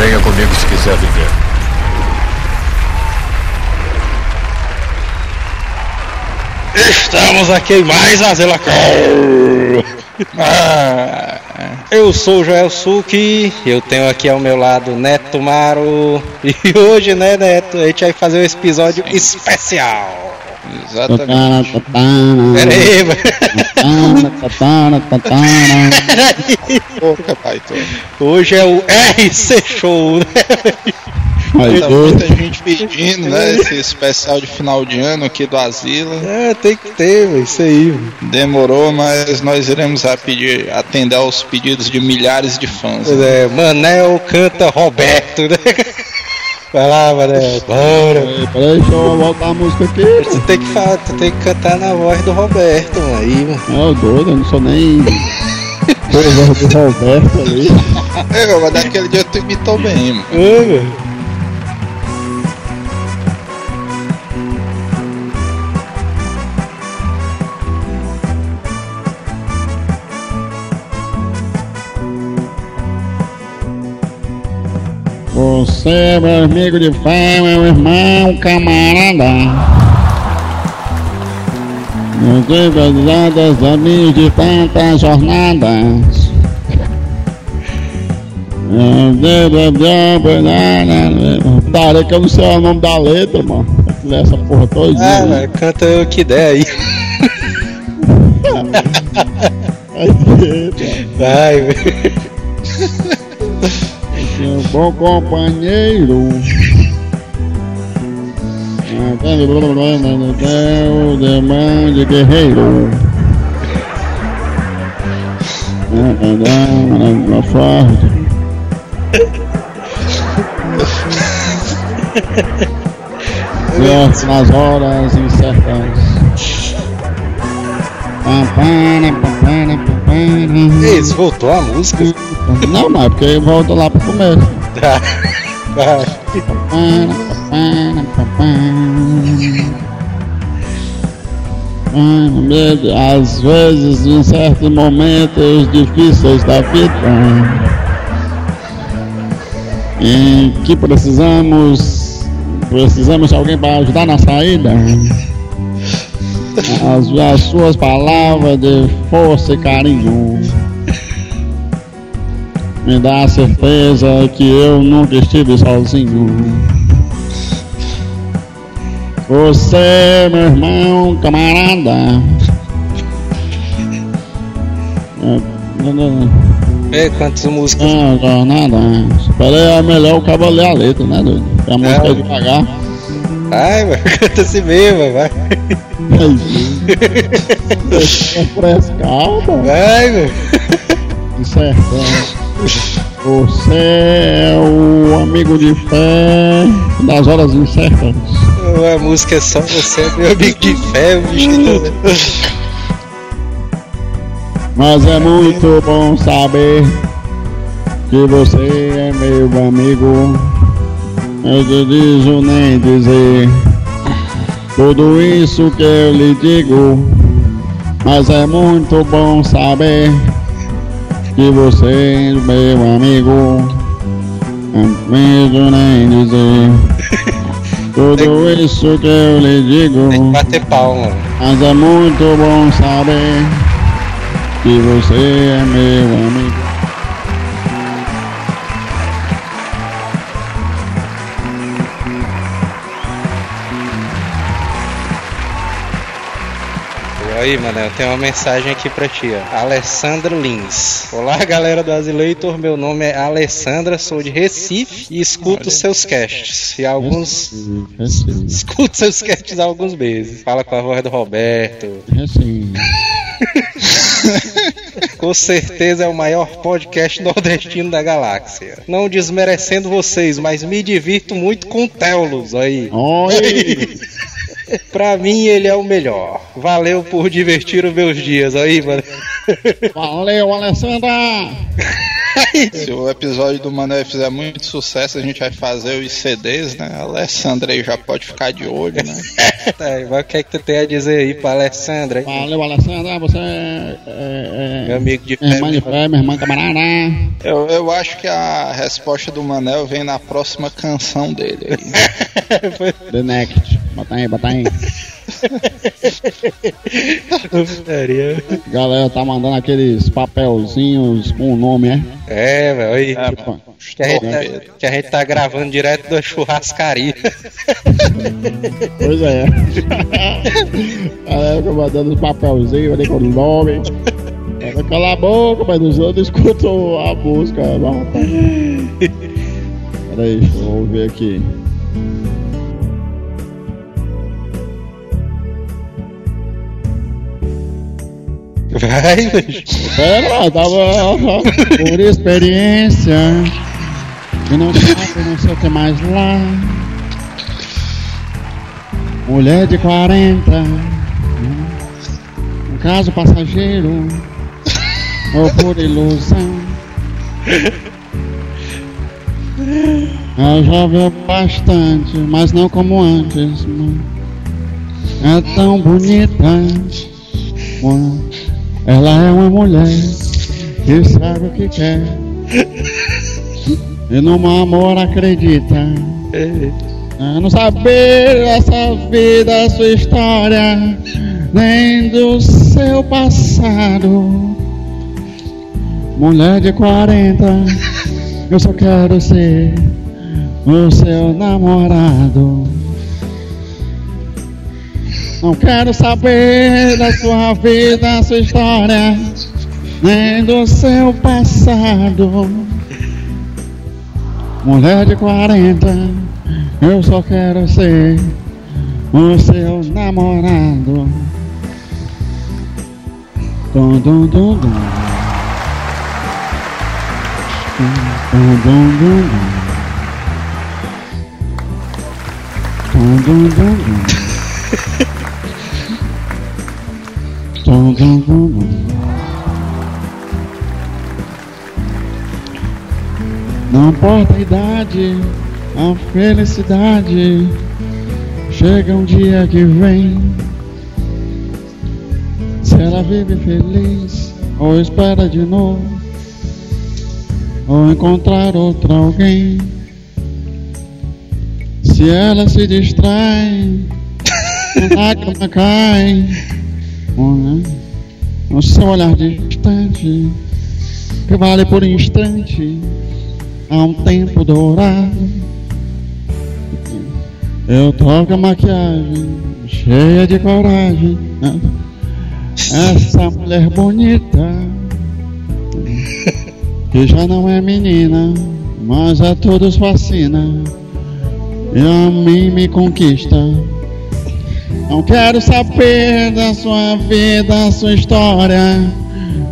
Venha comigo se quiser viver. Estamos aqui em mais a Zela ah, Eu sou o Joel Suki, eu tenho aqui ao meu lado Neto Maro. E hoje, né, Neto, a gente vai fazer um episódio especial. Exatamente. Pera aí, Porra, pai, tô. Hoje é o RC Show, né? Tá muita gente pedindo, né? Esse especial de final de ano aqui do Asila. É, tem que ter, véio, isso aí. Véio. Demorou, mas nós iremos a pedir, atender aos pedidos de milhares de fãs. É, Manel canta Roberto, né? Vai lá, Manel, bora. Peraí, peraí, deixa eu voltar a música aqui. Você tem que, falar, tu tem que cantar na voz do Roberto, mano. Aí, mano. Não, doido, eu não sou nem. Porra do Roberto ali. É, mas daquele dia tu imitou bem, mano. É, velho. Você é meu amigo de fé, meu irmão, camarada. Meus devazadas amigos de tantas jornadas. Parei que eu não sei o nome da letra, mano. Essa porra toda. Ah, velho, canta o que der aí. Vai, velho um bom companheiro. O de guerreiro. Uma forte. Certo nas horas incertas. Isso, voltou a música? Não, não, é porque volta lá começo. Tá. Às vezes, em certos momentos difíceis da vida, em que precisamos, precisamos de alguém para ajudar na saída. As, as suas palavras de força e carinho me dá a certeza que eu nunca estive sozinho. Você, meu irmão, camarada. É, quantas músicas? Não, não, nada. Espera aí, é melhor o cabo ler a letra, né, doido? a música é, é devagar. Ai, mano, canta assim mesmo, vai. Frescalda. Vai, mano. Certo. Você é o amigo de fé das horas incertas. A música é só você é meu amigo de fé, bicho. Mas é muito bom saber que você é meu amigo. Eu te digo nem dizer tudo isso que eu lhe digo. Mas é muito bom saber que você, meu amigo, não nem dizer. Tudo isso que eu lhe digo. Tem que bater palma. Mas é muito bom saber que você é meu amigo. Aí, mano, eu tenho uma mensagem aqui pra ti, ó. Alessandra Lins. Olá, galera do Azileitor. Meu nome é Alessandra, sou de Recife e escuto seus casts. E alguns. Escuto seus casts há alguns meses. Fala com a voz do Roberto. Com certeza é o maior podcast nordestino da galáxia. Não desmerecendo vocês, mas me divirto muito com Telos aí. Oi! pra mim, ele é o melhor. Valeu por divertir os meus dias aí, mano. Valeu, Alessandra! Se o episódio do Mané fizer muito sucesso, a gente vai fazer os CDs, né? A Alessandra aí já pode ficar de olho, né? tá, mas o que é que tu tem a dizer aí pra Alessandra? Valeu, Alessandra, você é, é, é meu amigo de fé. Irmã de fé, minha irmã camarada. Eu, eu acho que a resposta do Manel vem na próxima canção dele aí. The Next. Bota aí, bota aí. Galera tá mandando aqueles papelzinhos com o nome, é? É, velho. Aí, é, tipo, que, a gente tá, que a gente tá gravando direto da churrascaria. pois é. Galera tá mandando os papelzinhos ali com o nome. Cala a boca, mas os outros escutam a música. Peraí, deixa eu ver aqui. Vai, bicho. Pera, tava por experiência. E não sabe, não sei o que mais lá. Mulher de 40. Um caso passageiro. Ou por ilusão. Ela já viu bastante, mas não como antes. É tão bonita. Mano. Ela é uma mulher que sabe o que quer. E no amor acredita. É não saber dessa vida, sua história, nem do seu passado. Mulher de 40, eu só quero ser o seu namorado. Não quero saber da sua vida, sua história, nem do seu passado. Mulher de 40, eu só quero ser o seu namorado. Dum, dum, dum, dum. Dum, dum, dum, dum. Não importa a idade, a felicidade chega um dia que vem. Se ela vive feliz ou espera de novo, ou encontrar outro alguém. Se ela se distrai, a lágrima cai no seu olhar distante, que vale por instante, há um tempo dourado. Eu troco a maquiagem, cheia de coragem. Essa mulher bonita, que já não é menina, mas a todos fascina, e a mim me conquista. Não quero saber da sua vida, sua história,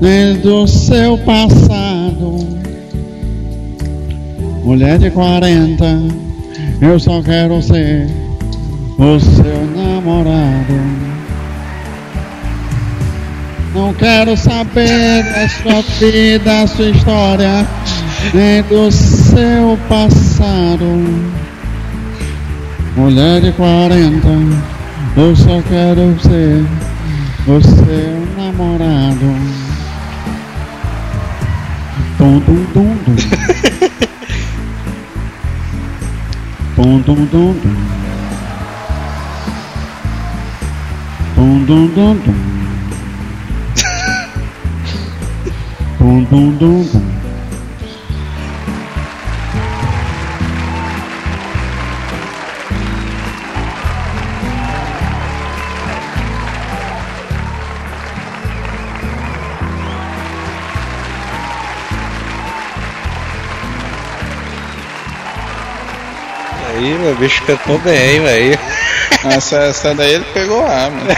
nem do seu passado. Mulher de 40, eu só quero ser o seu namorado. Não quero saber da sua vida, sua história, nem do seu passado. Mulher de 40, eu só quero ser o seu namorado. Tum, tum, tum, tum. tum, tum, tum, tum. Tum, tum, tum, tum. tum, tum, tum, tum. Bicho cantou bem, velho. Essa, essa daí ele pegou A, mano.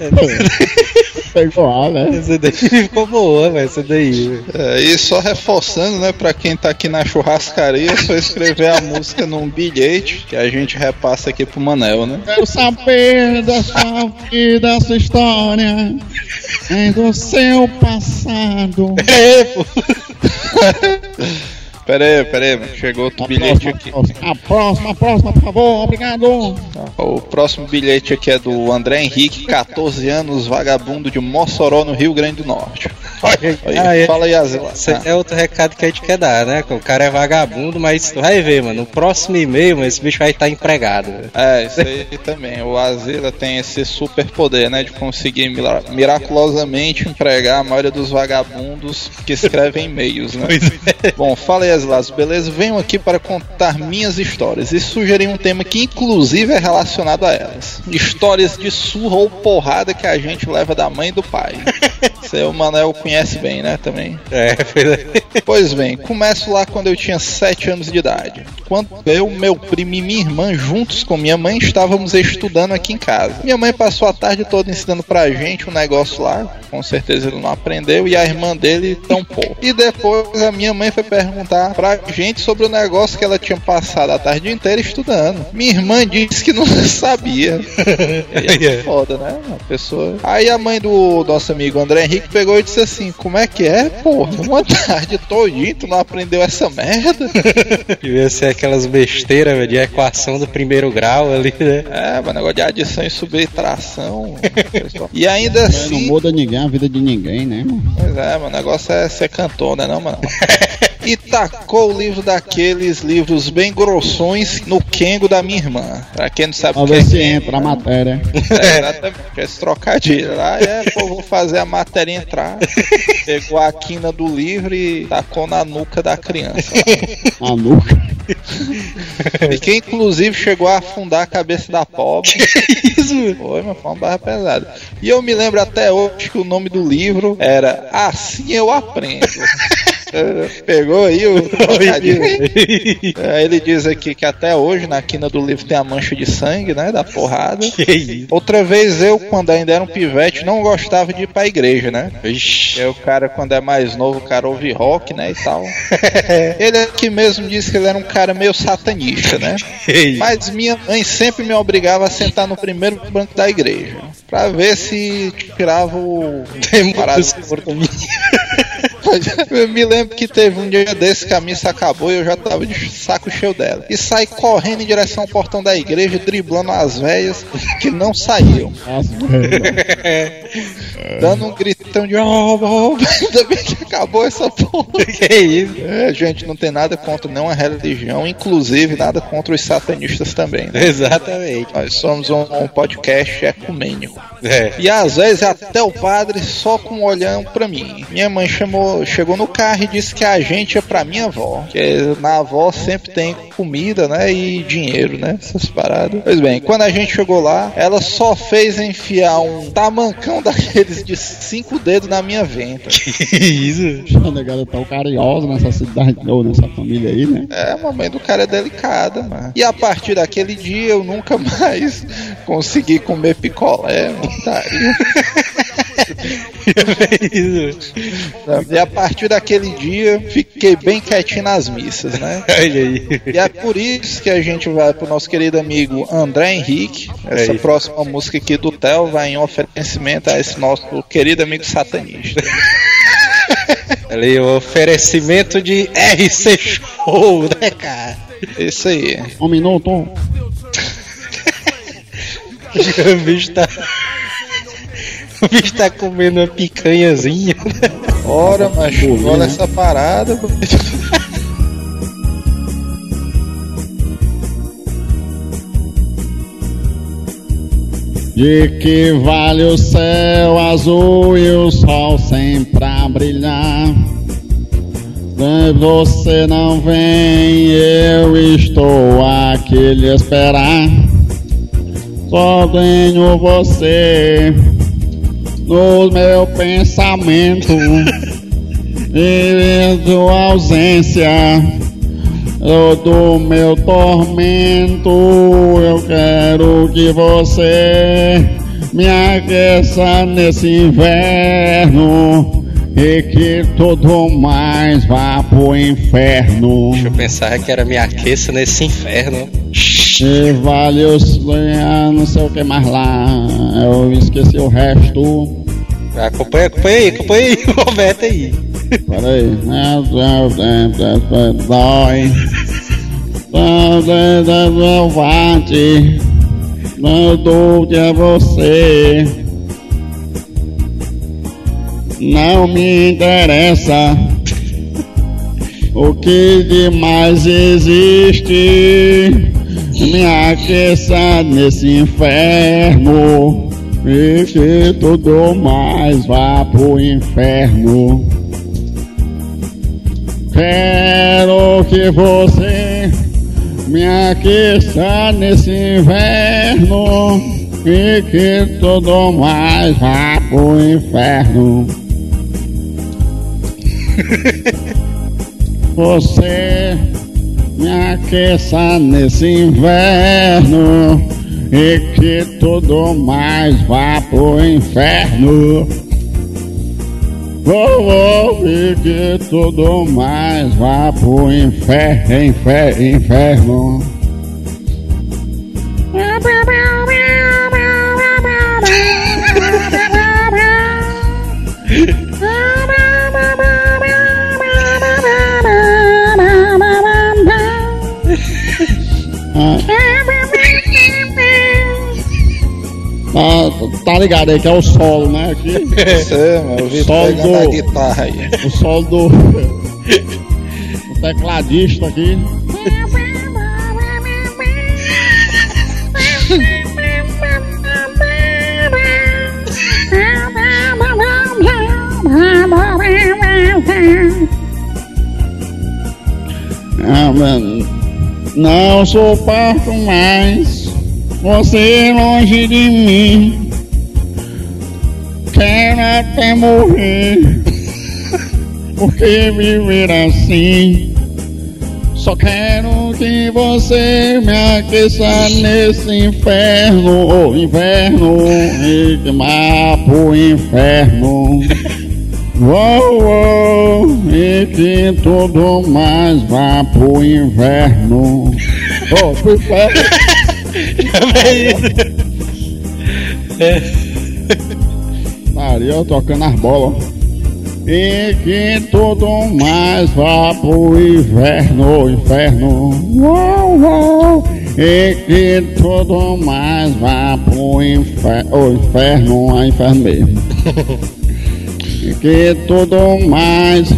pegou A, né? Essa daí ficou boa, velho. Essa daí. É, e só reforçando, né, pra quem tá aqui na churrascaria, é só escrever a música num bilhete que a gente repassa aqui pro Manel, né? Quero saber da sua vida, da sua história, do seu passado. É, pô. Pera aí, pera aí, chegou outro A bilhete próxima, aqui. A próxima, a próxima, por favor, obrigado. O próximo bilhete aqui é do André Henrique, 14 anos, vagabundo de Mossoró, no Rio Grande do Norte. Aí, é. Fala aí, Azila. Esse Ah, é outro recado que a gente quer dar, né? O cara é vagabundo, mas tu vai ver, mano. No próximo e-mail, mano, esse bicho vai estar empregado. velho. É, isso aí também. O Azila tem esse super poder, né? De conseguir mira- miraculosamente empregar a maioria dos vagabundos que escrevem e-mails, né? Bom, fala aí, Asilas, beleza? Venho aqui para contar minhas histórias e sugerir um tema que, inclusive, é relacionado a elas: histórias de surra ou porrada que a gente leva da mãe e do pai. O Manel conhece bem, né? Também. É, pois é. Pois bem, começo lá quando eu tinha 7 anos de idade. Quando eu, meu primo e minha irmã, juntos com minha mãe, estávamos estudando aqui em casa. Minha mãe passou a tarde toda ensinando pra gente um negócio lá, com certeza ele não aprendeu, e a irmã dele tampouco. E depois a minha mãe foi perguntar pra gente sobre o negócio que ela tinha passado a tarde inteira estudando. Minha irmã disse que não sabia. E é foda, né? A pessoa. Aí a mãe do nosso amigo André Henrique pegou e disse assim: Como é que é, porra? Uma tarde todinha, tu não aprendeu essa merda? Devia ser aquelas besteiras velho, de equação do primeiro grau ali, né? É, mas negócio de adição e subtração. pessoal. E ainda Não assim. muda ninguém, a vida de ninguém, né, mano? Pois é, mano, o negócio é ser cantor, né, não, mano? E tacou o livro daqueles livros bem grossões no Kengo da minha irmã. Pra quem não sabe o que é se entra a matéria. É, exatamente, esse trocadilho lá, é, pô, vou fazer a matéria entrar. Pegou a quina do livro e tacou na nuca da criança. A nuca. E que inclusive chegou a afundar a cabeça da pobre. Isso, Foi, mas foi uma barra pesada. E eu me lembro até hoje que o nome do livro era Assim Eu Aprendo. É, Pegou aí o. É, Ele diz aqui que até hoje na quina do livro tem a mancha de sangue, né? Da porrada. isso? Outra vez eu, quando ainda era um pivete, não gostava de ir pra igreja, né? Ixi. É o cara, quando é mais novo, o cara ouve rock, né, e tal. Ele aqui mesmo disse que ele era um cara meio satanista, né? Mas minha mãe sempre me obrigava a sentar no primeiro banco da igreja. Pra ver se tirava o. parado. Eu me lembro que teve um dia desse que a missa acabou e eu já tava de saco cheio dela. E saí correndo em direção ao portão da igreja, driblando as velhas que não saíam. Nossa, velho. Dando um gritão de oh, oh, ainda bem que acabou essa porra. Que isso? É, gente, não tem nada contra nenhuma religião, inclusive nada contra os satanistas também. Né? Exatamente. Nós somos um, um podcast ecumênico. É. E às vezes até o padre só com um olhão pra mim. Minha mãe chamou, chegou no carro e disse que a gente é pra minha avó. Que na avó sempre tem comida, né? E dinheiro, né? Essas paradas. Pois bem, quando a gente chegou lá, ela só fez enfiar um tamancão daqueles de cinco dedos na minha venta. Que isso? A negada tão carinhosa nessa cidade, ou nessa família aí, né? É, a mamãe do cara é delicada, mano. E a partir daquele dia eu nunca mais consegui comer picolé, montaria. E a partir daquele dia fiquei bem quietinho nas missas, né? Olha aí. E é por isso que a gente vai pro nosso querido amigo André Henrique. Essa Aí. próxima música aqui do Theo vai em oferecimento a esse nosso querido amigo satanista. Ali o oferecimento de RC Show, né, cara? Isso aí. Um minuto. O bicho tá. O bicho tá comendo uma picanhazinha. né? Ora, macho, olha essa parada. De que vale o céu azul e o sol sempre a brilhar? Você não vem, eu estou aqui lhe esperar. Só tenho você no meu pensamento e sua ausência do meu tormento. Eu quero que você me aqueça nesse inverno e que tudo mais vá pro inferno. Deixa eu pensar que era me aqueça nesse inferno. E vale os ah, não sei o que mais lá. Eu esqueci o resto. Acompanha, acompanha aí, acompanha aí o Roberto aí. Peraí. Dói. Selvagem. Não dou de você. Não me interessa o que demais existe. Me aqueça nesse inferno e que tudo mais vá pro inferno. Quero que você me aqueça nesse inverno e que tudo mais vá pro inferno. Você me aqueça nesse inverno e que tudo mais vá pro inferno. Oh, oh, e que tudo mais vá pro inferno, inferno, inferno. Ah, tá ligado aí que é o solo, né? Aqui. Você, mano, eu vi Solo do- a guitarra aí. O solo do. o tecladista aqui. Ah, mano. Não suporto mais você longe de mim. Quero até morrer. Porque viver assim? Só quero que você me aqueça nesse inferno, oh, inferno, e pro inferno. Uou, uou, e que tudo mais vá pro inverno. Oh, pro inferno. Maria, eu tocando as bolas. E que tudo mais vá pro inferno, inferno. Uou, uou. E que tudo mais vá pro inferno, oh, inferno, é inferno mesmo. que tudo mais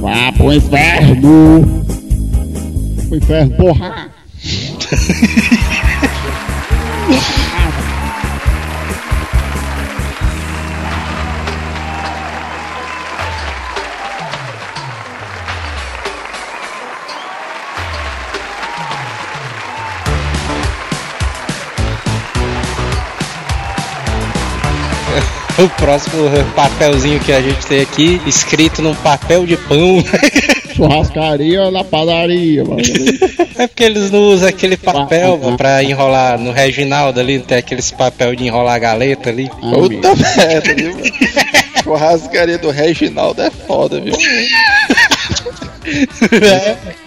vá pro inferno. Pro inferno, porra. O próximo papelzinho que a gente tem aqui, escrito num papel de pão. Churrascaria na padaria, mano. É porque eles não usam aquele papel mano, pra enrolar no Reginaldo ali, tem aqueles papel de enrolar a galeta ali. Ah, Puta merda, viu? mano? Churrascaria do Reginaldo é foda, viu? Ronaldo,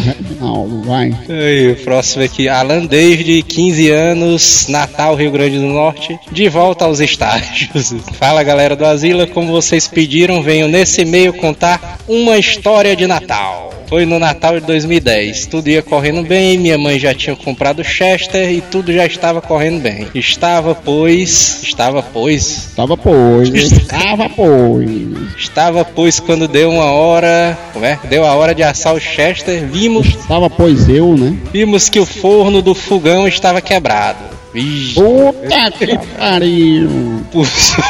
Reginaldo, vai. Aí, o próximo aqui, Alan desde 15 anos, Natal, Rio Grande do Norte, de volta aos estágios. Fala galera do Asila, como vocês pediram, venho nesse e-mail contar uma história de Natal. Foi no Natal de 2010, tudo ia correndo bem, minha mãe já tinha comprado Chester e tudo já estava correndo bem. Estava, pois, estava, pois, Tava pois, estava pois. estava, pois, quando deu uma hora, como é? Deu a hora de assar o Chester, vimos Estava pois eu, né? Vimos que o forno do fogão estava quebrado. Puta que pariu. por, so-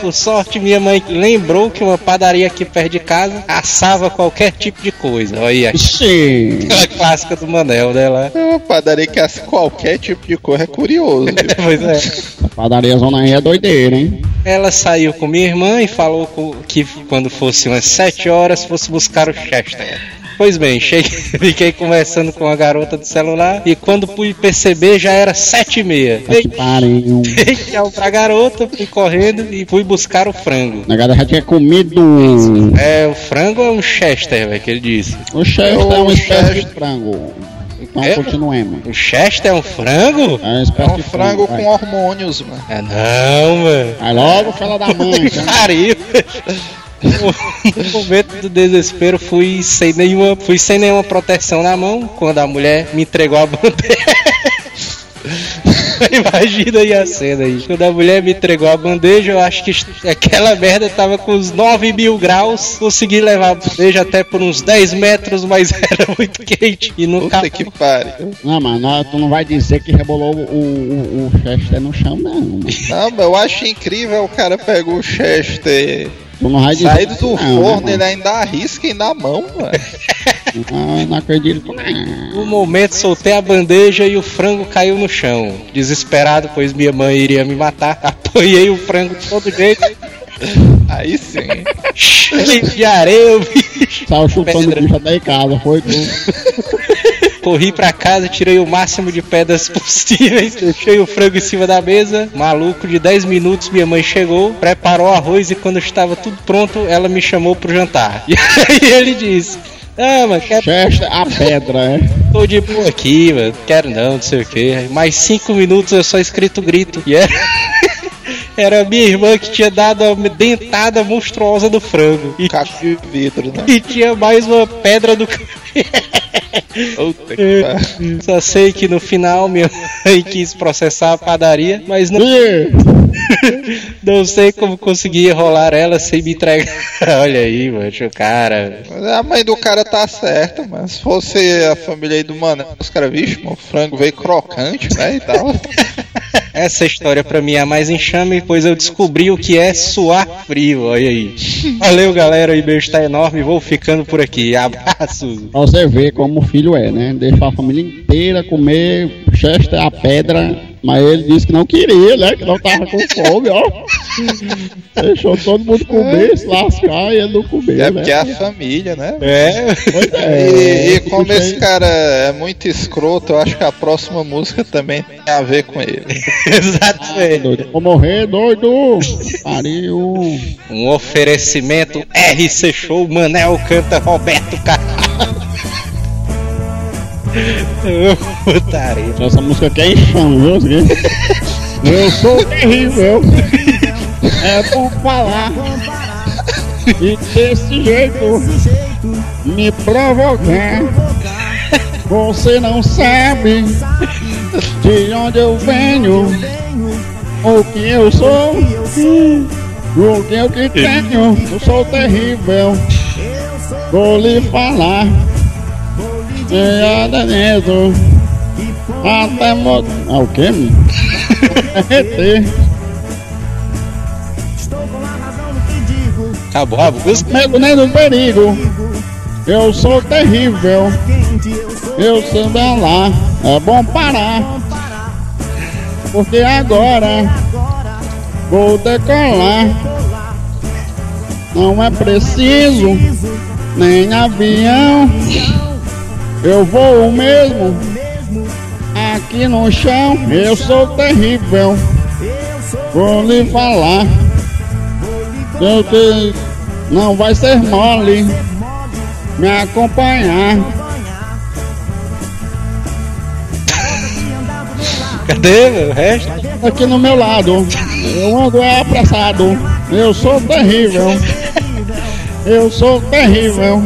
por sorte, minha mãe lembrou que uma padaria aqui perto de casa assava qualquer tipo de coisa. Olha aí, Ixi. aquela clássica do Manel dela. É uma padaria que assa qualquer tipo de cor é curioso, viu? Pois é. A padaria zona aí é doideira, hein? Ela saiu com minha irmã e falou que quando fosse umas 7 horas fosse buscar o Chester. Pois bem, cheguei, fiquei conversando com a garota do celular e quando fui perceber já era sete e meia. Pariu. Dei tchau pra garota, fui correndo e fui buscar o frango. A galera já tinha comido. É, o frango é um Chester, velho, que ele disse. O Chester é uma O espécie de Chester. frango. Então É? continuemos. O Chester é um frango? É uma É espécie um de frango vai. com hormônios, mano. É não, mano. Vai logo, fala da mãe. Que então. pariu. No momento do desespero, fui sem nenhuma, fui sem nenhuma proteção na mão quando a mulher me entregou a bandeja. Imagina aí a cena aí. Quando a mulher me entregou a bandeja, eu acho que aquela merda tava com uns 9 mil graus. Consegui levar a bandeja até por uns 10 metros, mas era muito quente. E no Puta que pariu. Não, mano, tu não vai dizer que rebolou o, o, o Chester no chão, não. Mano. Não, mas eu acho incrível o cara pegou o Chester. Dizer Saído do não, forno, né, ele ainda arrisca e na mão, mano. mano? Não, não acredito. No momento, soltei a bandeja e o frango caiu no chão. Desesperado, pois minha mãe iria me matar. Apanhei o frango de todo jeito. Aí sim. Cheio de areia, bicho. Saiu chutando o bicho até em casa, foi tu. Corri pra casa, tirei o máximo de pedras possíveis, deixei o frango em cima da mesa. Maluco, de 10 minutos minha mãe chegou, preparou o arroz e quando estava tudo pronto, ela me chamou pro jantar. E aí ele disse: Ah, mas quer Chester, a pedra, é. tô de boa aqui, mano. Quero não, não sei o que. Mais 5 minutos eu só escrito grito. E era. Era minha irmã que tinha dado a dentada monstruosa do frango. E, Caco de vidro, né? e tinha mais uma pedra do Puta que pariu. Só sei que no final minha mãe quis processar a padaria, mas não, não sei como consegui enrolar ela sem me entregar. Olha aí, mano, o cara. A mãe do cara tá certa, mas se fosse a família aí do mano, os caras, vixe, mano, o frango veio crocante, né, e tal. Essa história pra mim é a mais enxame, pois eu descobri o que é suar frio. Olha aí. Valeu, galera. O beijo tá enorme. Vou ficando por aqui. Abraços. pra você ver como o filho é, né? Deixou a família inteira comer Chester, a pedra. Mas ele disse que não queria, né? Que não tava com fome, ó. Deixou todo mundo comer, se lascar e ele não comeu, É né? porque é a família, né? É. Pois é, E, e como esse cara é muito escroto, eu acho que a próxima música também tem a ver com ele. Exatamente. Doido. Vou morrer, doido! Pariu! Um oferecimento RC Show Manel canta Roberto Carlos. Putaria. Essa música aqui é enxame, viu? Aqui. Eu sou terrível! É por falar! E desse jeito me provocar. Você não sabe de onde eu venho, o que eu sou, o que eu que tenho. Eu sou terrível. Vou lhe falar. Nada dentro. Até mo... Ah, o quê? menino? Derreter. Acabou a música. Medo nem do perigo. Eu sou terrível. Eu sei lá. É bom parar. Porque agora vou decolar. Não é preciso nem avião. Eu vou mesmo aqui no chão. Eu sou terrível. Vou lhe falar. Eu que não vai ser mole me acompanhar. Cadê o resto? Aqui no meu lado, eu ando é apressado. Eu sou terrível. Eu sou terrível.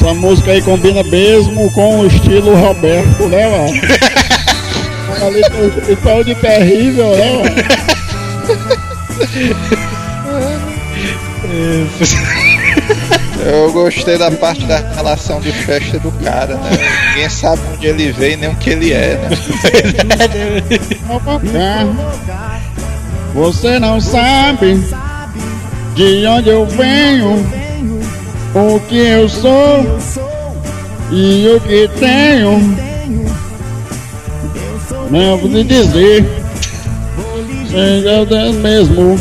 Essa música aí combina mesmo com o estilo Roberto, né, mano? Ali o tom de terrível, né, mano? Eu gostei da parte da relação de festa do cara, né? Ninguém sabe onde ele veio nem o que ele é, né? Você não sabe de onde eu venho, o que eu sou e o que tenho. Não vou lhe dizer, seja Deus mesmo,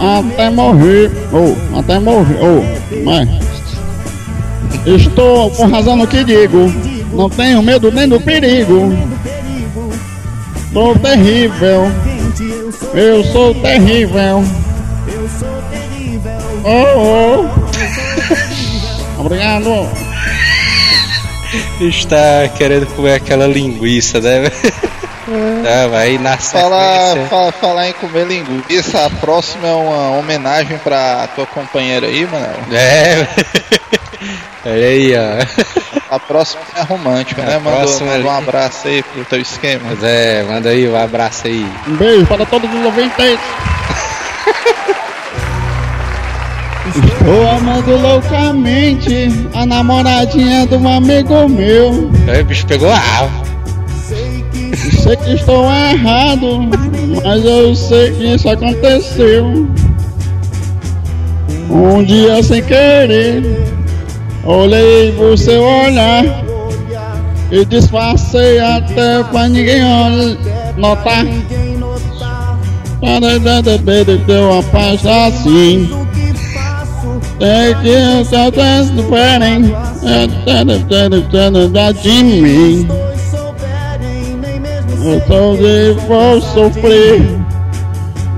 até morrer, ou até morrer, ou, mas estou com razão no que digo, não tenho medo nem do perigo. Sou terrível. Eu sou terrível. Oh, oh. Obrigado. Está querendo comer aquela linguiça, né? É, vai na falar, fala, falar em comer linguiça, a próxima é uma homenagem pra tua companheira aí, mano. É. Olha aí, ó. A próxima é romântica, a né? Manda, manda um abraço aí pro teu esquema. Pois é, manda aí um abraço aí. Um beijo para todos os ouvintes. Estou amando loucamente a namoradinha de um amigo meu. É, o bicho pegou a Sei que estou errado, mas eu sei que isso aconteceu. Um dia sem querer, olhei pro seu olhar e disfarcei até pra ninguém notar. Para de deu uma paz assim. Só tô diferente. É de mim. Eu também vou sofrer.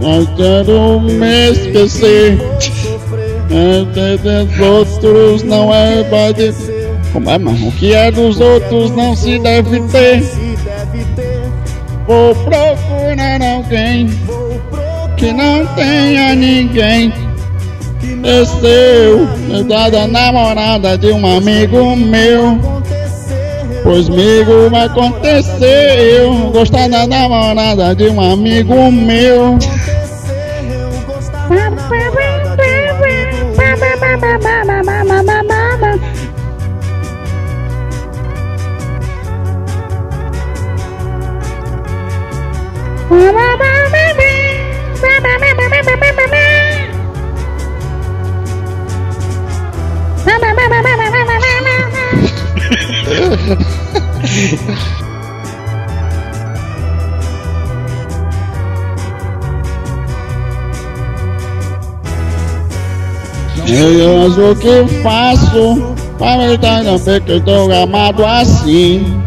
Mas quero me esquecer. Antes dos outros não é pode. Como é, mano? O que é dos outros não se deve ter. Vou procurar alguém que não tenha ninguém. Desceu, da namorada de um amigo meu. Pois comigo vai acontecer eu gostar da namorada de um amigo meu. Eu acho que faço para evitar também que eu estou amado assim.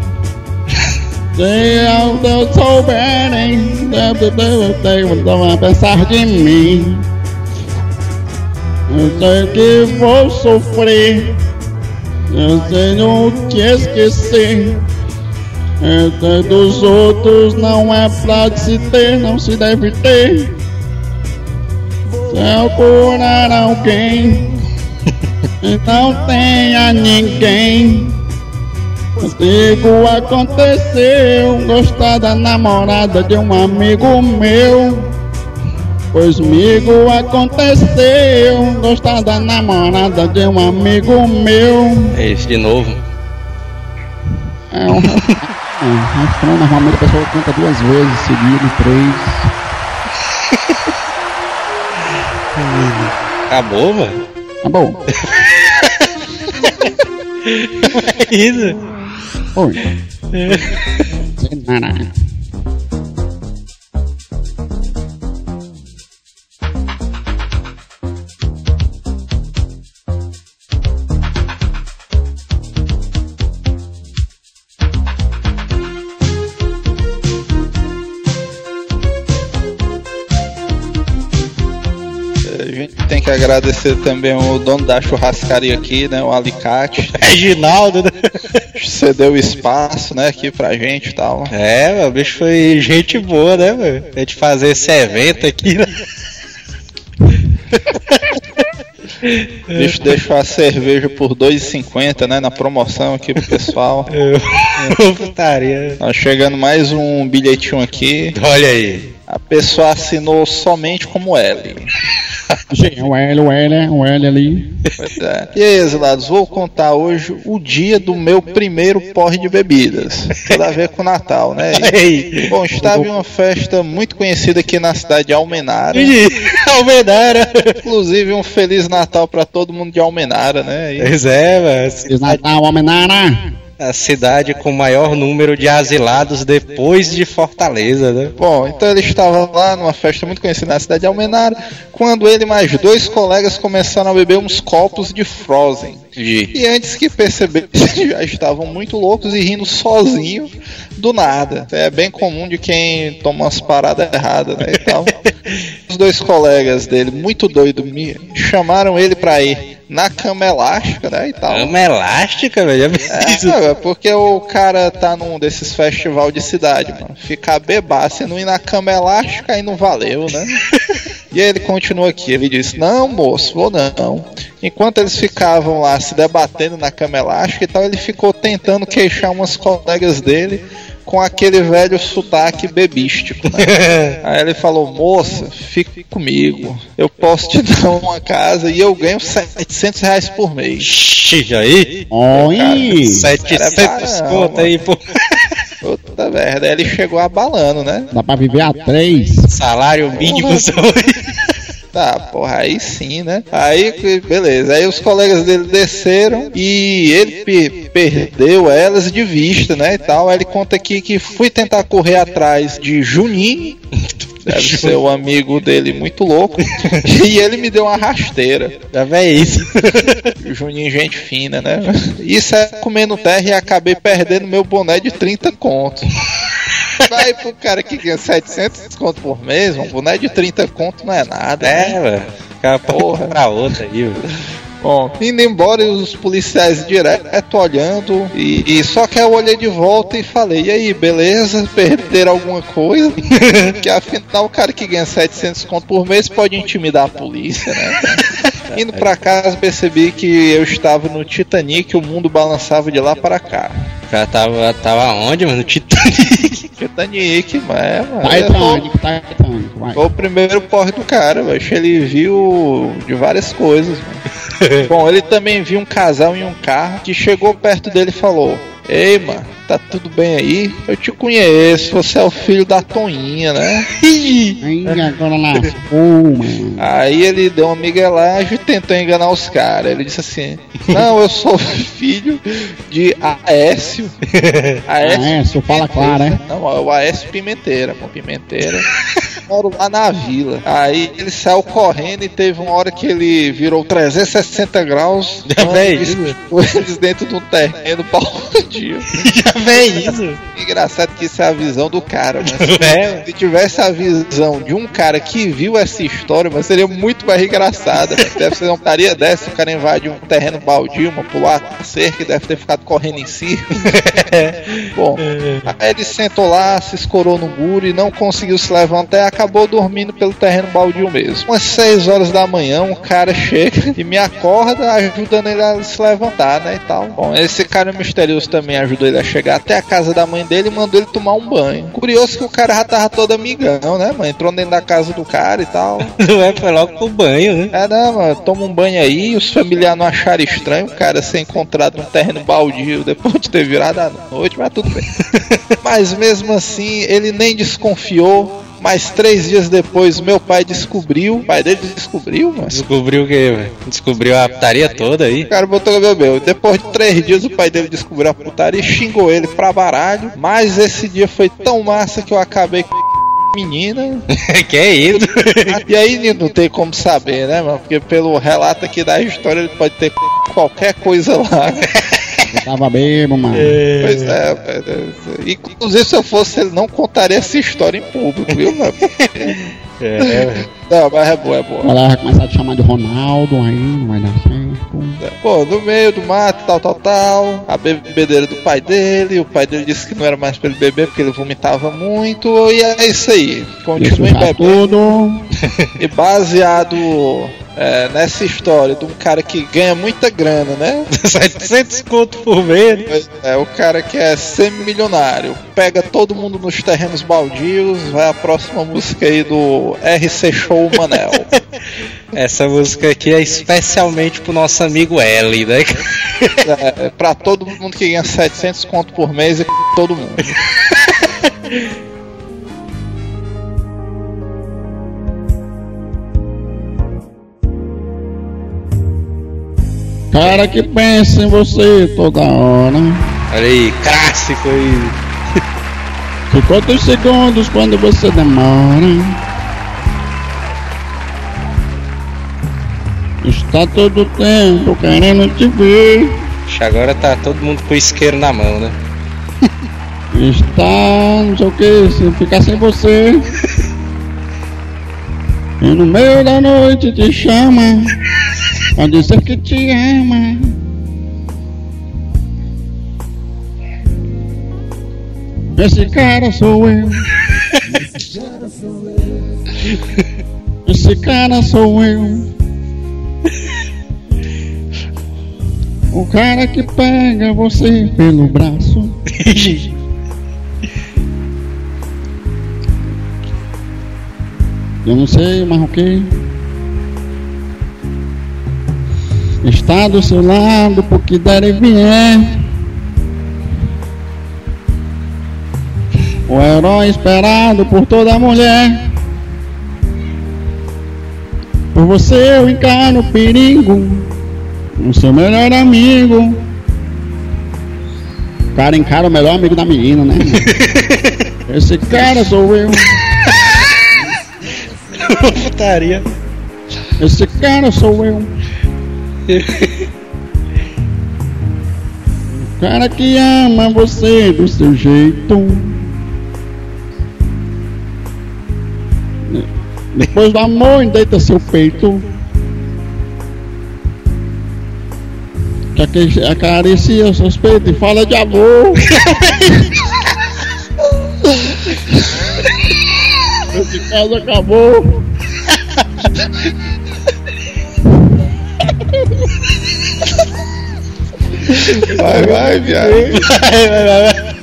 Se eu souberem, deve pensar de mim. Eu sei que vou sofrer, eu tenho que esquecer. Entre dos outros não é pra se ter, não se deve ter. Se eu curar alguém, não tenha ninguém. Contigo aconteceu gostar da namorada de um amigo meu. Pois comigo aconteceu gostar da namorada de um amigo meu. É esse de novo. É um refrão. refrão normalmente a pessoa canta duas vezes seguido, três. Acabou, mano? Acabou. é isso? Oi. Sem agradecer também o dono da churrascaria aqui, né? O Alicate. Reginaldo, né? Cedeu espaço, né, aqui pra gente e tal. É, o bicho foi gente boa, né, mano? A gente fazer esse evento aqui, né? Bicho deixou a cerveja por 2,50, né? Na promoção aqui pro pessoal. Eu, putaria. Tá chegando mais um bilhetinho aqui. Olha aí. A pessoa assinou somente como L. o L, o L, o L ali. Pois é. E aí, exilados, vou contar hoje o dia do meu primeiro porre de bebidas. Tudo a ver com o Natal, né? E, bom, estava em uma festa muito conhecida aqui na cidade de Almenara. Almenara! Inclusive, um Feliz Natal para todo mundo de Almenara, né? E... Pois é, mas... Feliz Natal, Almenara! A cidade com maior número de asilados depois de Fortaleza, né? Bom, então ele estava lá numa festa muito conhecida na cidade de Almenara, quando ele e mais dois colegas começaram a beber uns copos de Frozen. E antes que percebessem, já estavam muito loucos e rindo sozinho do nada. É bem comum de quem toma umas paradas erradas, né? E tal. Os dois colegas dele, muito doido, me chamaram ele pra ir na cama elástica, né? E tal. Cama elástica, velho? É, é, porque o cara tá num desses festival de cidade, mano. Ficar bebaço e não ir na cama elástica aí não valeu, né? e aí ele continua aqui, ele disse, não, moço, vou não. Enquanto eles ficavam lá se debatendo na cama elástica e tal, ele ficou tentando queixar umas colegas dele com aquele velho sotaque bebístico. Né? Aí ele falou: Moça, fique comigo. Eu posso te dar uma casa e eu ganho 700 reais por mês. Xixi, aí? Oi! 700 conto aí, pô. Puta merda, aí ele chegou abalando, né? Dá pra viver a três. Salário mínimo só. Tá, porra, aí sim, né? Aí, beleza. Aí os colegas dele desceram e ele pe perdeu elas de vista, né? E tal. Aí ele conta aqui que fui tentar correr atrás de Juninho. Deve ser o amigo dele muito louco. e ele me deu uma rasteira. Já vê isso. Juninho, gente fina, né? Isso é comendo terra e acabei perdendo meu boné de 30 contos. Vai pro cara que ganha 700 conto por mês, um boné de 30 conto não é nada. É, né? velho. Porra pra outra aí, velho. Bom, indo embora os policiais direto olhando e, e, só que eu olhei de volta e falei, e aí, beleza? Perderam alguma coisa? que afinal o cara que ganha 700 conto por mês pode intimidar a polícia, né? Indo pra casa percebi que eu estava no Titanic, o mundo balançava de lá para cá. Já tava, tava onde, mano? Titanic. Titanic, mas, mano. Titanic, Titanic, vai. Foi o primeiro porre do cara, que ele viu de várias coisas. Bom, ele também viu um casal em um carro que chegou perto dele e falou: Ei, mano, tá tudo bem aí? Eu te conheço, você é o filho da Toninha, né? Aí agora lascou, mano. Aí ele deu uma miguelagem e tentou enganar os caras. Ele disse assim: Não, eu sou filho de Aécio. Aécio, fala claro, hein? Não, é o Aécio Pimenteira, pô, Pimenteira. Moro lá na vila. Aí ele saiu correndo e teve uma hora que ele virou 360 graus. Vem eles dentro de um terreno baldio. Já vem isso. Engraçado que isso é a visão do cara, mas É. se tivesse a visão de um cara que viu essa história, mas seria muito mais engraçada. Deve ser uma taria dessa, o cara invade um terreno baldio, uma pular a cerca e deve ter ficado correndo em si. Bom, aí ele sentou lá, se escorou no muro e não conseguiu se levantar e acabou dormindo pelo terreno baldio mesmo. Umas 6 horas da manhã, um cara chega e me acorda, ajudando ele a se levantar, né, e tal. Bom, esse cara misterioso também ajudou ele a chegar até a casa da mãe dele e mandou ele tomar um banho. Curioso que o cara já tava todo amigão, né, mano? Entrou dentro da casa do cara e tal. Não é, foi logo pro banho, né? É, não, mano, toma um banho aí, os familiares não acharam estranho o cara ser encontrado num terreno baldio depois de ter virado a noite, mas tudo bem. mas mesmo assim, ele nem desconfiou. Mas três dias depois, meu pai descobriu. O pai dele descobriu, mano. Descobriu o quê, velho? Descobriu a putaria toda aí. O cara botou bebeu. Depois de três dias, o pai dele descobriu a putaria e xingou ele pra baralho. Mas esse dia foi tão massa que eu acabei com a menina. que é isso? E aí não tem como saber, né, mano? Porque pelo relato aqui da história, ele pode ter qualquer coisa lá. Eu tava bebo, mano. Pois é, velho. Inclusive, se eu fosse ele, não contaria essa história em público, viu, mano? É, velho. Não, mas é boa, é boa. Ela vai começar a te chamar de Ronaldo, aí não vai dar certo. Pô, no meio do mato, tal, tal, tal, a bebedeira do pai dele, o pai dele disse que não era mais pra ele beber porque ele vomitava muito, e é isso aí. Já bebendo. tudo. E baseado é, nessa história de um cara que ganha muita grana, né? 700 conto por mês. Pois É, o cara que é semi-milionário, pega todo mundo nos terrenos baldios, vai a próxima música aí do RC Show Manel. Essa música aqui é especialmente pro nosso amigo L, né? é, pra todo mundo que ganha 700 conto por mês e todo mundo. Cara que pensa em você toda hora. Olha aí, clássico aí. Que quantos segundos quando você demora? Está todo tempo querendo te ver. Ixi, Agora tá todo mundo com o isqueiro na mão, né? Está, não sei o que, se ficar sem você. E no meio da noite te chama Pra dizer que te ama Esse cara sou eu Esse cara sou eu O cara que pega você pelo braço Eu não sei, mas ok. Está do seu lado, porque der e vier. O herói esperado por toda mulher. Por você eu encaro o perigo. O seu melhor amigo. O cara encara o melhor amigo da menina, né? Esse cara sou eu. Putaria. Esse cara sou eu. O cara que ama você do seu jeito. Depois do amor, deita seu peito. Que acaricia os seus peitos e fala de amor. Esse caso acabou. Vai, vai, viado. Vai, vai, vai, vai.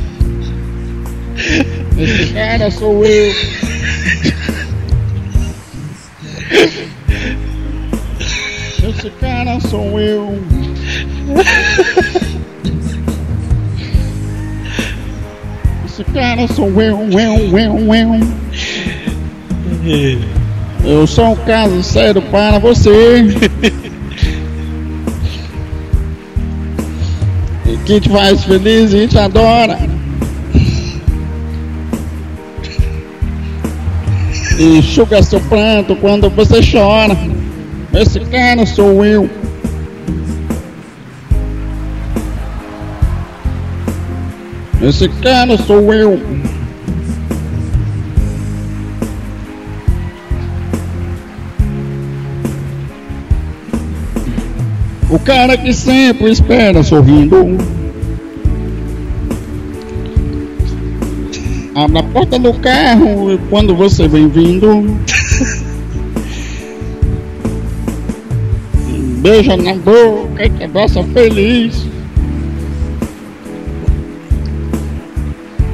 Esse cara sou eu. Esse cara sou eu. Esse cara sou eu, eu, eu, eu. Eu sou um caso sério para você. Que te faz feliz e te adora. Enxuga seu pranto quando você chora. Esse cara sou eu. Esse cara sou eu. O cara que sempre espera sorrindo. Abre a porta do carro quando você vem vindo. Beija na boca e te abraça feliz.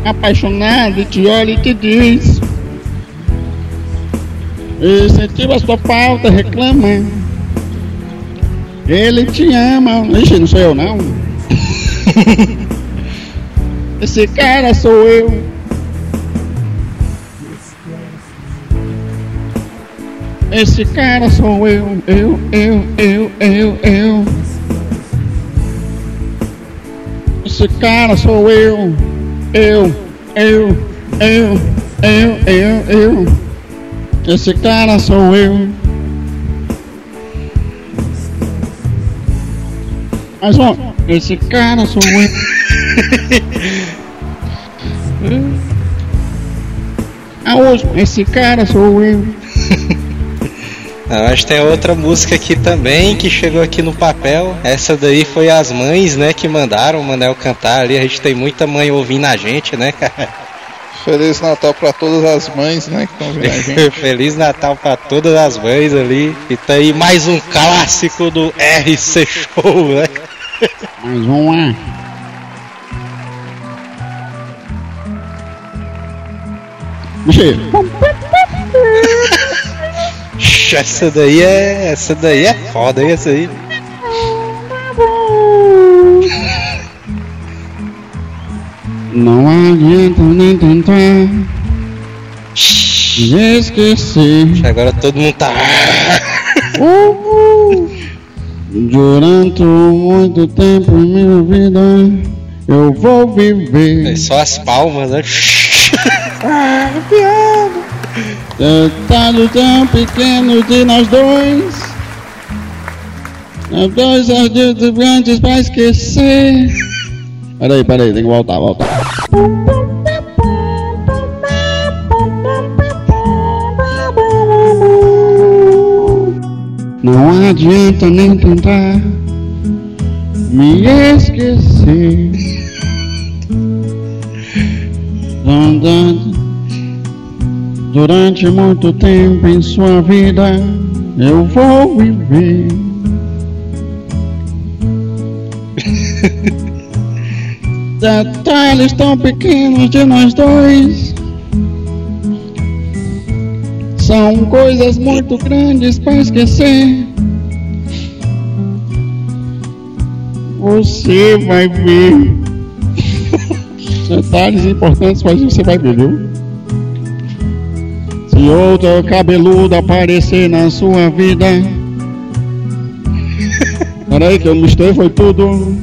Apaixonado, te olha e te diz. Sentiu a sua falta, reclama. Ele te ama. Ixi, não sou eu não. Esse cara sou eu. Esse cara sou eu, eu, eu, eu, eu, eu. Esse cara sou eu, eu, eu, eu, eu, eu, eu. Esse cara sou eu. Mas ó, esse cara sou eu. Ah, hoje, esse cara sou eu. Não, mas tem outra música aqui também que chegou aqui no papel. Essa daí foi as mães, né, que mandaram o Manel cantar ali. A gente tem muita mãe ouvindo a gente, né, cara? Feliz Natal pra todas as mães, né, que estão vendo a gente. Feliz Natal pra todas as mães ali. E tá aí mais um clássico do RC Show, né? Mais um lá. Essa daí é. Essa daí é foda, hein, essa aí. não adianta nem tentar esquecer. Agora todo mundo tá. Uh, durante muito tempo em minha vida eu vou viver. É só as palmas, né? Tentado tão pequeno de nós dois, nós dois ardidos grandes pra esquecer. Peraí, peraí, tem que voltar, voltar. Não adianta nem tentar me esquecer durante muito tempo em sua vida, eu vou viver. Detalhes tão pequenos de nós dois são coisas muito grandes para esquecer. Você vai ver. Detalhes importantes, mas você vai ver, viu? Se outro cabeludo aparecer na sua vida. Peraí que eu misturei, foi tudo.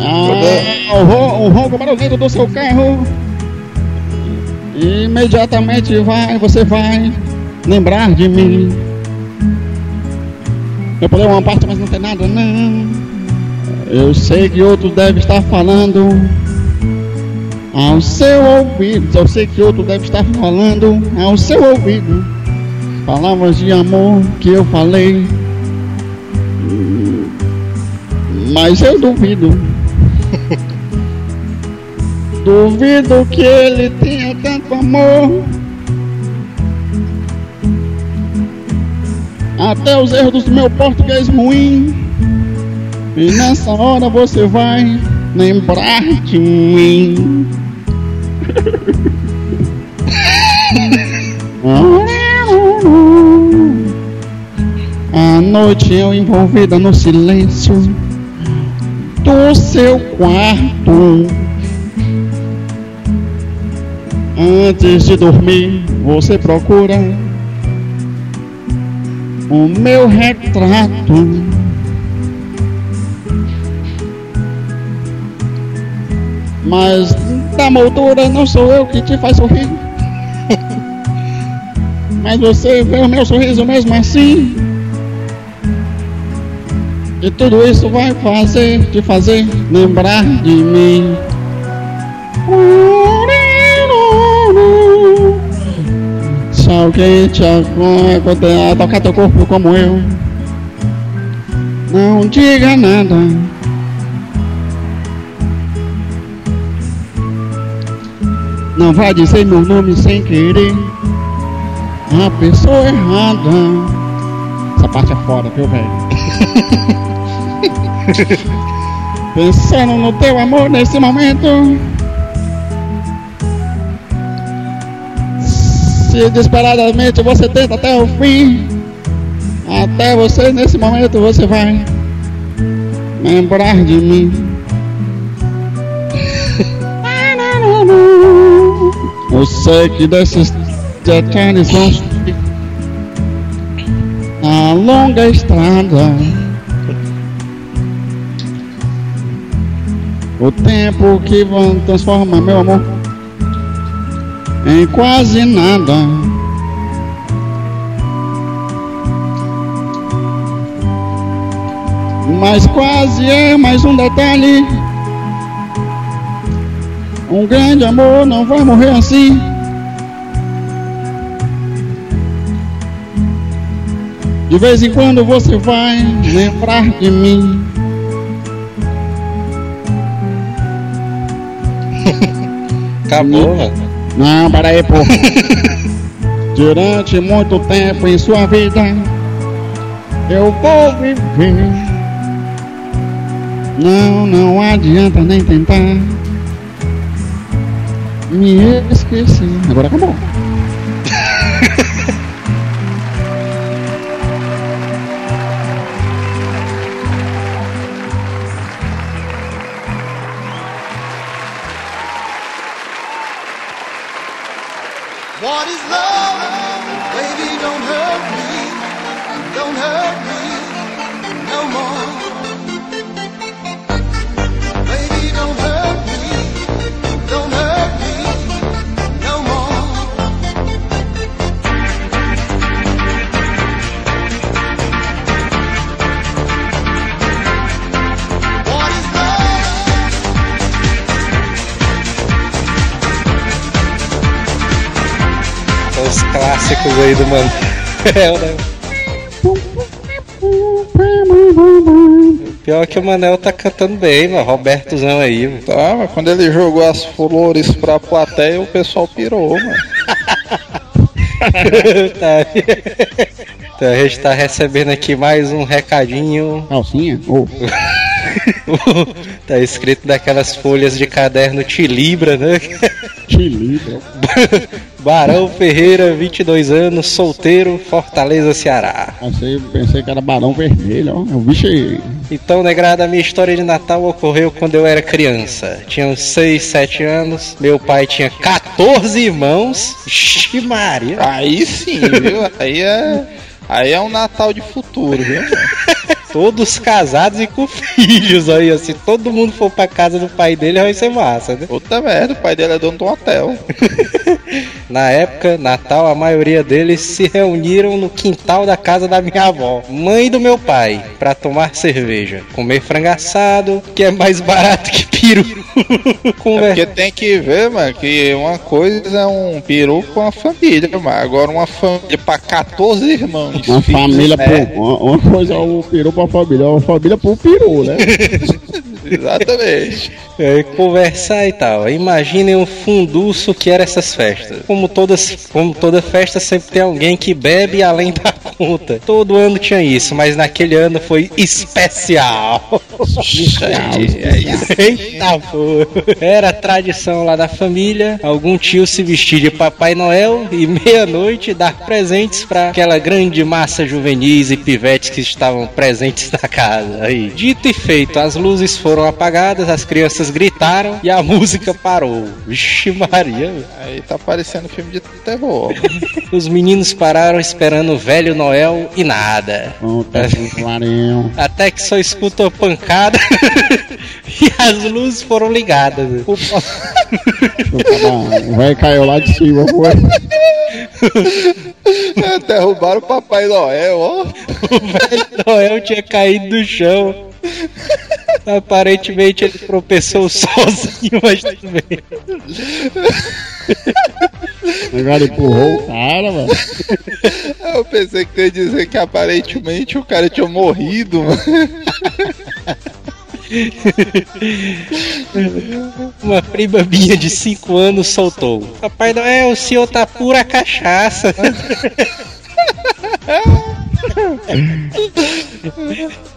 Ah, o, ro o ronco barulhento do seu carro. Imediatamente vai, você vai lembrar de mim. Eu pulei uma parte, mas não tem nada, não. Eu sei que outro deve estar falando ao seu ouvido. Eu sei que outro deve estar falando ao seu ouvido. Palavras de amor que eu falei. Mas eu duvido. duvido que ele tenha tanto amor. Até os erros do meu português ruim. E nessa hora você vai lembrar de mim. A noite eu envolvida no silêncio do seu quarto. Antes de dormir, você procura o meu retrato. Mas da moldura não sou eu que te faz sorrir. Mas você vê o meu sorriso mesmo assim. E tudo isso vai fazer, te fazer lembrar de mim. Se alguém te a tocar teu corpo como eu, não diga nada. Não vai dizer meu nome sem querer. A pessoa errada. Essa parte é foda, viu, velho? Pensando no teu amor nesse momento. Se desesperadamente você tenta até o fim. Até você nesse momento você vai lembrar de mim. Sei que desses detalhes vão subir a longa estrada. O tempo que vão transformar meu amor em quase nada. Mas quase é mais um detalhe. Um grande amor não vai morrer assim. De vez em quando você vai lembrar de mim. Acabou. Não, para aí, pô. Durante muito tempo em sua vida, eu vou viver. Não, não adianta nem tentar me esquecer. Agora acabou. What is love? Clássicos aí do Manel, né? Pior que o Manel tá cantando bem, mano. Robertozão aí, mano. Tá, mas quando ele jogou as flores pra plateia, o pessoal pirou, mano. tá. Então a gente tá recebendo aqui mais um recadinho. Calcinha? Ou tá escrito daquelas folhas de caderno Tilibra, né? Tilibra. Barão Ferreira, 22 anos, solteiro, Fortaleza, Ceará. Pensei, pensei que era Barão Vermelho, ó. É o bicho aí. Então, negrada, a minha história de Natal ocorreu quando eu era criança. Tinha uns 6, 7 anos. Meu pai tinha 14 irmãos. Ixi, Maria. Aí sim, viu? Aí é. Aí é um Natal de futuro, viu? Todos casados e com filhos aí, Se todo mundo for pra casa do pai dele, vai ser massa, né? Puta merda, o pai dele é dono de um hotel. Na época, Natal, a maioria deles se reuniram no quintal da casa da minha avó, mãe do meu pai, para tomar cerveja, comer frango assado, que é mais barato que peru. é porque tem que ver, mano, que uma coisa é um peru com a família, mano. Agora uma família pra 14 irmãos. Uma família por. Uma, uma coisa é o peru pra família, uma família por peru, né? Exatamente. É, conversar e tal. Imaginem um funduço que era essas festas. Como todas, como toda festa, sempre tem alguém que bebe além da conta. Todo ano tinha isso, mas naquele ano foi especial. Eita, pô. Era tradição lá da família. Algum tio se vestir de Papai Noel e meia-noite dar presentes para aquela grande massa juvenis e pivetes que estavam presentes na casa. Aí, dito e feito, as luzes foram apagadas, as crianças gritaram e a música parou. Vixe Maria. Aí tá parecendo filme de terror. Os meninos pararam esperando o velho Noel e nada. Puta. Até que só escutou pancada e as luzes foram ligadas. O velho caiu lá de cima, foi. Derrubaram o Papai Noel, ó. o velho Noel tinha caído do chão. Aparentemente ele tropeçou sozinho, mas tudo bem. Agora empurrou o cara, mano. Eu pensei que tu ia dizer que aparentemente o cara tinha morrido, mano. Uma prima minha de 5 anos soltou. Papai Noel, o senhor tá pura cachaça.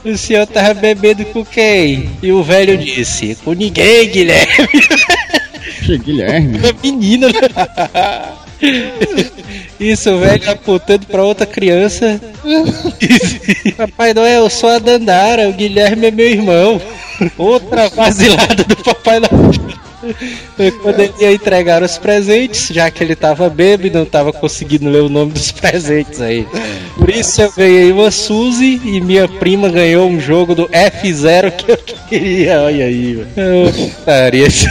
O senhor tava bebendo com quem? E o velho disse: Com ninguém, Guilherme. Che, Guilherme. Uma menina, né? Isso, o velho apontando pra outra criança. Papai Noel, eu sou a Dandara, o Guilherme é meu irmão. Outra vacilada do Papai Noel. Foi quando ele ia entregar os presentes, já que ele tava bêbado e não tava conseguindo ler o nome dos presentes aí. Por isso eu ganhei uma Suzy e minha prima ganhou um jogo do F0 que eu queria. Olha aí, assim.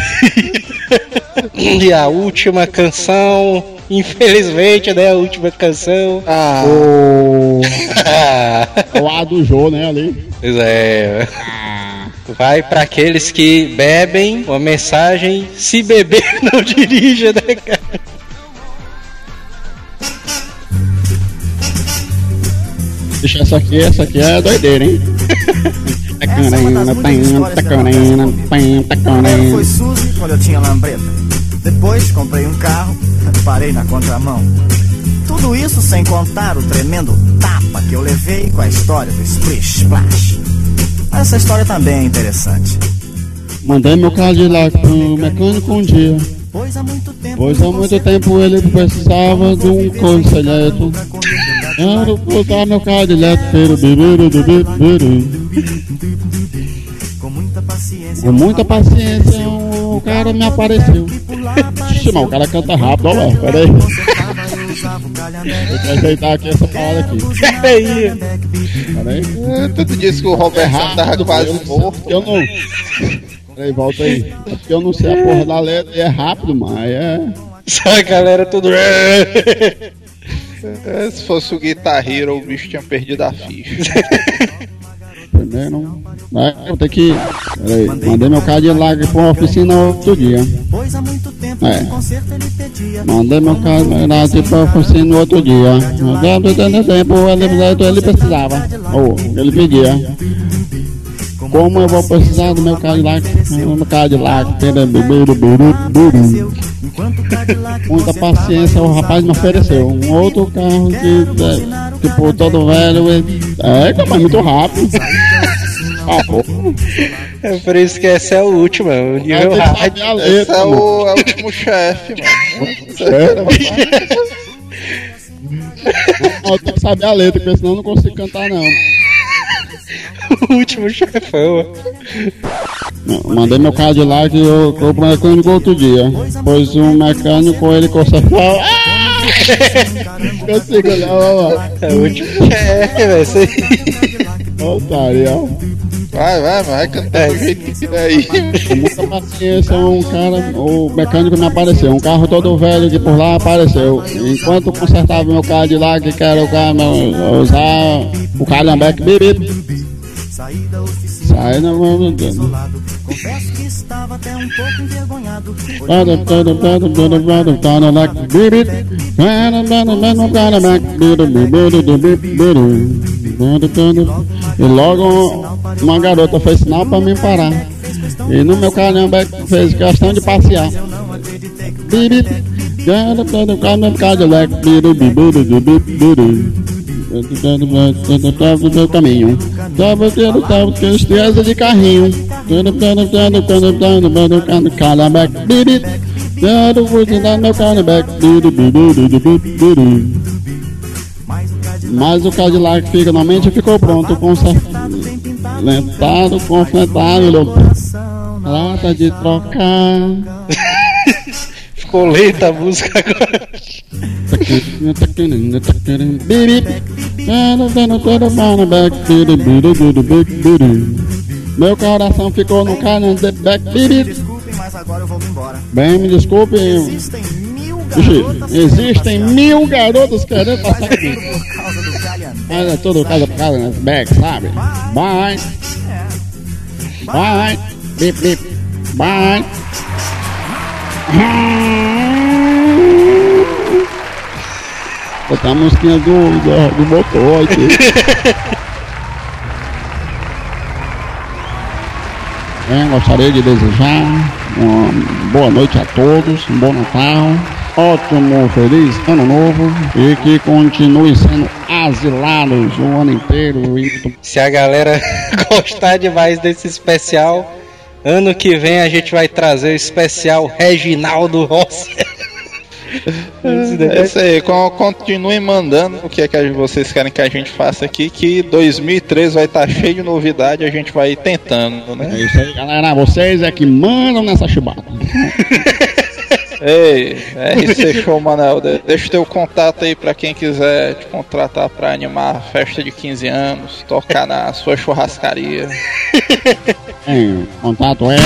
E a última canção, infelizmente, né? A última canção. Ah, O, Ah, o A do Jô, né, ali. pois é. Vai para aqueles que bebem uma mensagem: se beber, não dirija, né, cara? Deixa essa aqui, essa aqui é doideira, hein? Muitas histórias da Primeiro foi Suzy, quando eu tinha lambreta. Depois comprei um carro, parei na contramão. Tudo isso sem contar o tremendo tapa que eu levei com a história do Splish Splash. Essa história também é interessante. Mandei meu Cadillac pro mecânico um dia. Pois há muito tempo. Pois há muito tempo ele precisava de um elétrico. Quero botar meu Cadillac, biru. Com muita paciência. Com muita paciência, o cara me apareceu. Ixi, o cara canta rápido, ó, velho. Pera eu ajeitar aqui essa parada aqui. Peraí. Pera aí. tu disse que o Roberto tava quase morto. Eu não. Peraí, volta aí. É porque eu não sei a porra da letra e é rápido, mas é. A galera tudo. É, se fosse o Guitar Hero, o bicho tinha perdido a ficha. Entenderam? Aí eu tenho que. Peraí, mandei meu Cadillac pra uma oficina outro dia. Pois há muito tempo É. Mandei meu Cadillac pra oficina outro dia. Dentro dentro tempo ele, ele precisava. Ou ele pedia. Como eu vou precisar do meu Cadillac? Meu Cadillac. Enquanto o Cadillac Muita paciência, o rapaz me ofereceu um outro carro que, é, tipo, todo velho. É, mas muito rápido. Ah. É por isso que essa é o nível Tem que hard. saber a Esse é mano. o, é o último chefe, mano. Eu tenho que saber a letra, porque senão eu não consigo cantar, não. O último chefão. Mandei meu Cadillac e eu eu pro mecânico outro dia. Pois o mecânico ele consertou. Ah! Consigo olhar, ó, ó. É o último chefe, velho. Isso aí. Otário, ó. Vai, vai, vai cantar do jeito que tiver aí. Com muita paciência, um cara, o mecânico me apareceu. Um carro todo velho que por lá apareceu. Enquanto consertava meu Cadillac, que era o carro, usar o calhambeque bebê. Sai na mão do isolado. Confesso que estava até um pouco envergonhado. E logo uma garota fez sinal pra mim parar. E no meu calhambeque fez questão de passear. Biri, meu Cadillac, do caminho. Tava tendo tava tendo estressa de carrinho. Tando tando tando tando tando tando tando calabac. Bibi. Tando fuzilando meu calabac. Bibi. Mas o Cadillac finalmente ficou pronto com lentado, conflentado, lata de trocar. Ficou lenta a música agora. Meu coração ficou no canhão de back. Desculpem, mas agora eu vou me embora. Bem, me desculpe. Existem mil garotas existem mil garotos querendo passar aqui. causa do calhambeque. Mas é tudo por casa, né? back, sabe? Bye. Bye. Bip, bip. Bye. Botar a musiquinha do, do, do motor aqui. Bem, gostaria de desejar uma boa noite a todos, um bom Natal, ótimo, feliz ano novo e que continue sendo asilados o ano inteiro. Se a galera gostar demais desse especial, ano que vem a gente vai trazer o especial Reginaldo Rossi. É isso aí, con- continuem mandando o que é que vocês querem que a gente faça aqui, que 2013 vai estar cheio de novidade, a gente vai tentando, é né? isso aí, galera. Vocês é que mandam nessa chibata. Ei, RC Show, Manel, de- deixa o teu contato aí pra quem quiser te contratar pra animar a festa de 15 anos, tocar na sua churrascaria. O contato é.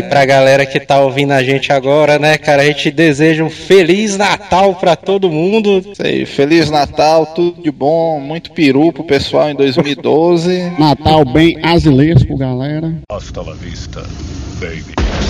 E pra galera que tá ouvindo a gente agora, né, cara, a gente deseja um Feliz Natal pra todo mundo. Isso aí, Feliz Natal, tudo de bom, muito peru pro pessoal em 2012. Natal bem azilesco, galera. Hasta la vista, baby.